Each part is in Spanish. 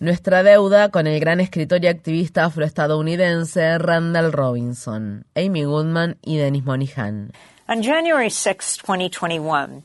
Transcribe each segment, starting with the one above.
Nuestra deuda con el gran escritor y activista afroestadounidense Randall Robinson, Amy Goodman y Dennis Monihan. On January 6, 2021,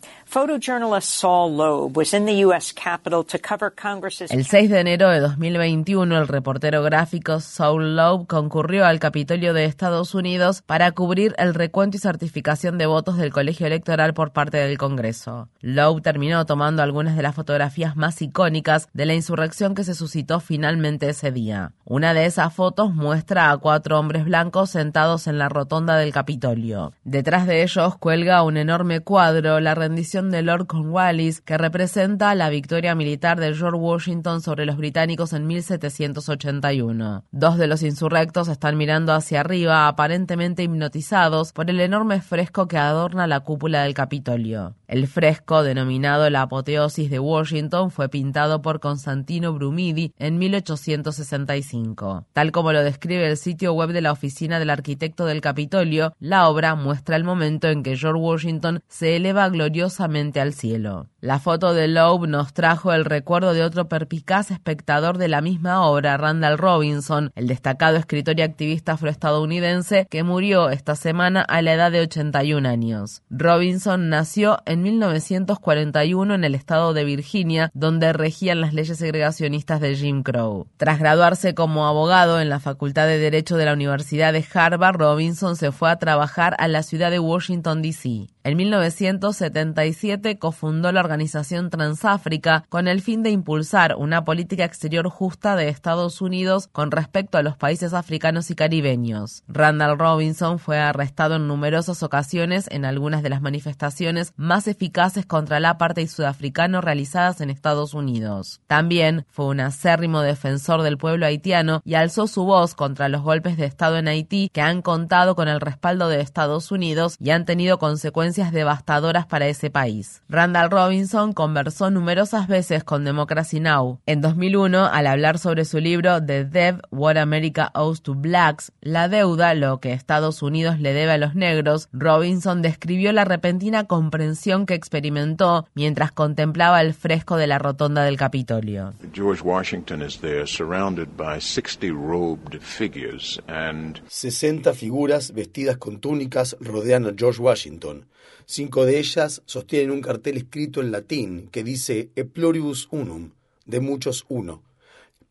el 6 de enero de 2021, el reportero gráfico Saul Loeb concurrió al Capitolio de Estados Unidos para cubrir el recuento y certificación de votos del colegio electoral por parte del Congreso. Loeb terminó tomando algunas de las fotografías más icónicas de la insurrección que se suscitó finalmente ese día. Una de esas fotos muestra a cuatro hombres blancos sentados en la rotonda del Capitolio. Detrás de ellos cuelga un enorme cuadro, la rendición de Lord Cornwallis, que representa la victoria militar de George Washington sobre los británicos en 1781. Dos de los insurrectos están mirando hacia arriba, aparentemente hipnotizados por el enorme fresco que adorna la cúpula del Capitolio. El fresco, denominado la apoteosis de Washington, fue pintado por Constantino Brumidi en 1865. Tal como lo describe el sitio web de la oficina del arquitecto del Capitolio, la obra muestra el momento en que George Washington se eleva gloriosamente al cielo. La foto de Loeb nos trajo el recuerdo de otro perpicaz espectador de la misma obra, Randall Robinson, el destacado escritor y activista afroestadounidense que murió esta semana a la edad de 81 años. Robinson nació en 1941 en el estado de Virginia, donde regían las leyes segregacionistas de Jim Crow. Tras graduarse como abogado en la Facultad de Derecho de la Universidad de Harvard, Robinson se fue a trabajar a la ciudad de Washington, D.C. En 1977 cofundó la organización Transáfrica con el fin de impulsar una política exterior justa de Estados Unidos con respecto a los países africanos y caribeños. Randall Robinson fue arrestado en numerosas ocasiones en algunas de las manifestaciones más eficaces contra el apartheid sudafricano realizadas en Estados Unidos. También fue un acérrimo defensor del pueblo haitiano y alzó su voz contra los golpes de Estado en Haití que han contado con el respaldo de Estados Unidos y han tenido consecuencias devastadoras para ese país. Randall Robinson conversó numerosas veces con Democracy Now! En 2001, al hablar sobre su libro The Debt What America Owes to Blacks, La deuda, lo que Estados Unidos le debe a los negros, Robinson describió la repentina comprensión que experimentó mientras contemplaba el fresco de la rotonda del Capitolio. George Washington is there surrounded by 60 robed figures and 60 figuras vestidas con túnicas rodean a George Washington. Cinco de ellas sostienen un cartel escrito en latín que dice E pluribus unum, de muchos uno.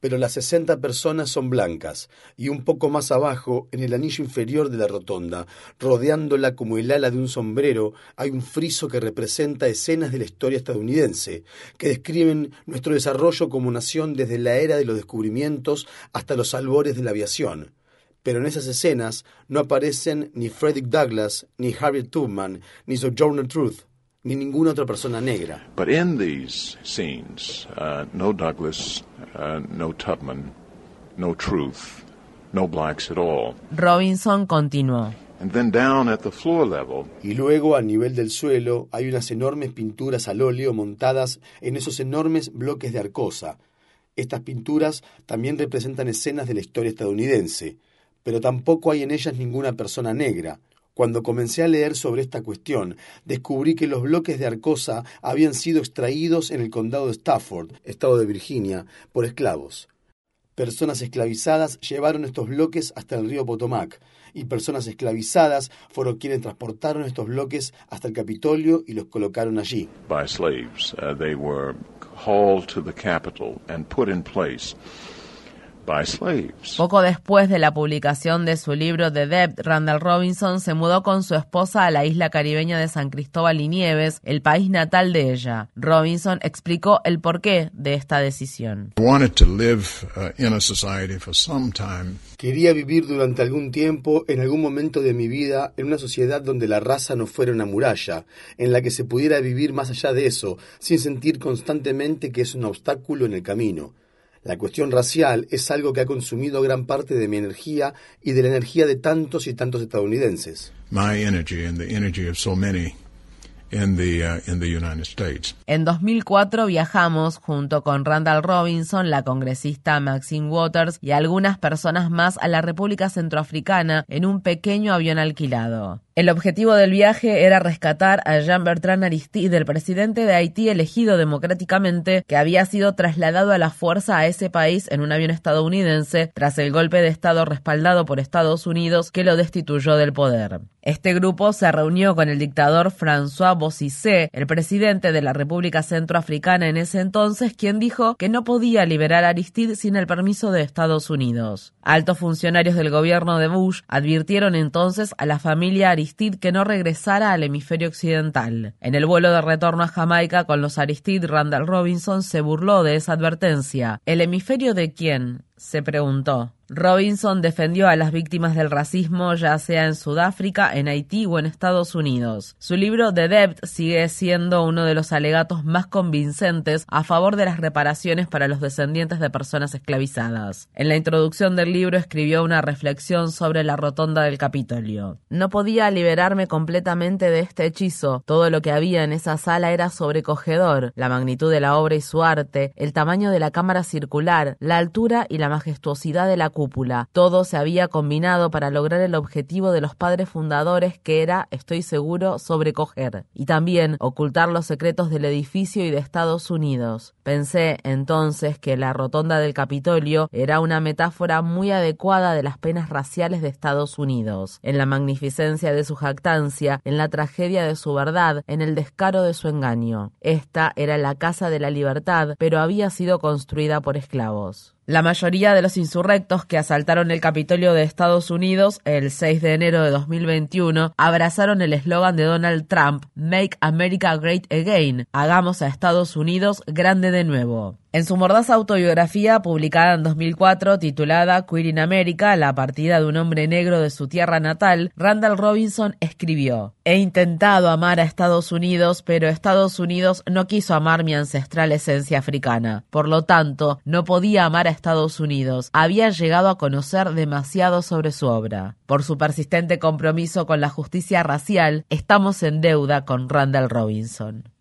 Pero las sesenta personas son blancas, y un poco más abajo, en el anillo inferior de la rotonda, rodeándola como el ala de un sombrero, hay un friso que representa escenas de la historia estadounidense, que describen nuestro desarrollo como nación desde la era de los descubrimientos hasta los albores de la aviación pero en esas escenas no aparecen ni Frederick Douglass, ni Harriet Tubman, ni Sojourner Truth, ni ninguna otra persona negra. But in these scenes, uh, no Douglass, uh, no Tubman, no Truth, no blacks at all. Robinson continuó. And then down at the floor level, y luego a nivel del suelo hay unas enormes pinturas al óleo montadas en esos enormes bloques de arcosa. Estas pinturas también representan escenas de la historia estadounidense pero tampoco hay en ellas ninguna persona negra. Cuando comencé a leer sobre esta cuestión, descubrí que los bloques de Arcosa habían sido extraídos en el condado de Stafford, estado de Virginia, por esclavos. Personas esclavizadas llevaron estos bloques hasta el río Potomac, y personas esclavizadas fueron quienes transportaron estos bloques hasta el Capitolio y los colocaron allí. By slaves. Uh, they were hauled to the Capitol and put in place. Poco después de la publicación de su libro The Debt, Randall Robinson se mudó con su esposa a la isla caribeña de San Cristóbal y Nieves, el país natal de ella. Robinson explicó el porqué de esta decisión. Uh, Quería vivir durante algún tiempo, en algún momento de mi vida, en una sociedad donde la raza no fuera una muralla, en la que se pudiera vivir más allá de eso, sin sentir constantemente que es un obstáculo en el camino. La cuestión racial es algo que ha consumido gran parte de mi energía y de la energía de tantos y tantos estadounidenses. En 2004 viajamos junto con Randall Robinson, la congresista Maxine Waters y algunas personas más a la República Centroafricana en un pequeño avión alquilado. El objetivo del viaje era rescatar a Jean-Bertrand Aristide, el presidente de Haití elegido democráticamente, que había sido trasladado a la fuerza a ese país en un avión estadounidense tras el golpe de Estado respaldado por Estados Unidos que lo destituyó del poder. Este grupo se reunió con el dictador François Bozizé, el presidente de la República Centroafricana en ese entonces, quien dijo que no podía liberar a Aristide sin el permiso de Estados Unidos. Altos funcionarios del gobierno de Bush advirtieron entonces a la familia Aristide que no regresara al hemisferio occidental. En el vuelo de retorno a Jamaica con los Aristide, Randall Robinson se burló de esa advertencia. ¿El hemisferio de quién? se preguntó. Robinson defendió a las víctimas del racismo ya sea en Sudáfrica, en Haití o en Estados Unidos. Su libro The Debt sigue siendo uno de los alegatos más convincentes a favor de las reparaciones para los descendientes de personas esclavizadas. En la introducción del libro escribió una reflexión sobre la rotonda del Capitolio. No podía liberarme completamente de este hechizo. Todo lo que había en esa sala era sobrecogedor. La magnitud de la obra y su arte, el tamaño de la cámara circular, la altura y la majestuosidad de la cúpula. Todo se había combinado para lograr el objetivo de los padres fundadores que era, estoy seguro, sobrecoger y también ocultar los secretos del edificio y de Estados Unidos. Pensé entonces que la rotonda del Capitolio era una metáfora muy adecuada de las penas raciales de Estados Unidos, en la magnificencia de su jactancia, en la tragedia de su verdad, en el descaro de su engaño. Esta era la casa de la libertad, pero había sido construida por esclavos. La mayoría de los insurrectos que asaltaron el Capitolio de Estados Unidos el 6 de enero de 2021 abrazaron el eslogan de Donald Trump, Make America Great Again, hagamos a Estados Unidos grande de nuevo. En su mordaza autobiografía publicada en 2004 titulada Queer in America, la partida de un hombre negro de su tierra natal, Randall Robinson escribió, He intentado amar a Estados Unidos, pero Estados Unidos no quiso amar mi ancestral esencia africana. Por lo tanto, no podía amar a Estados Unidos. Había llegado a conocer demasiado sobre su obra. Por su persistente compromiso con la justicia racial, estamos en deuda con Randall Robinson.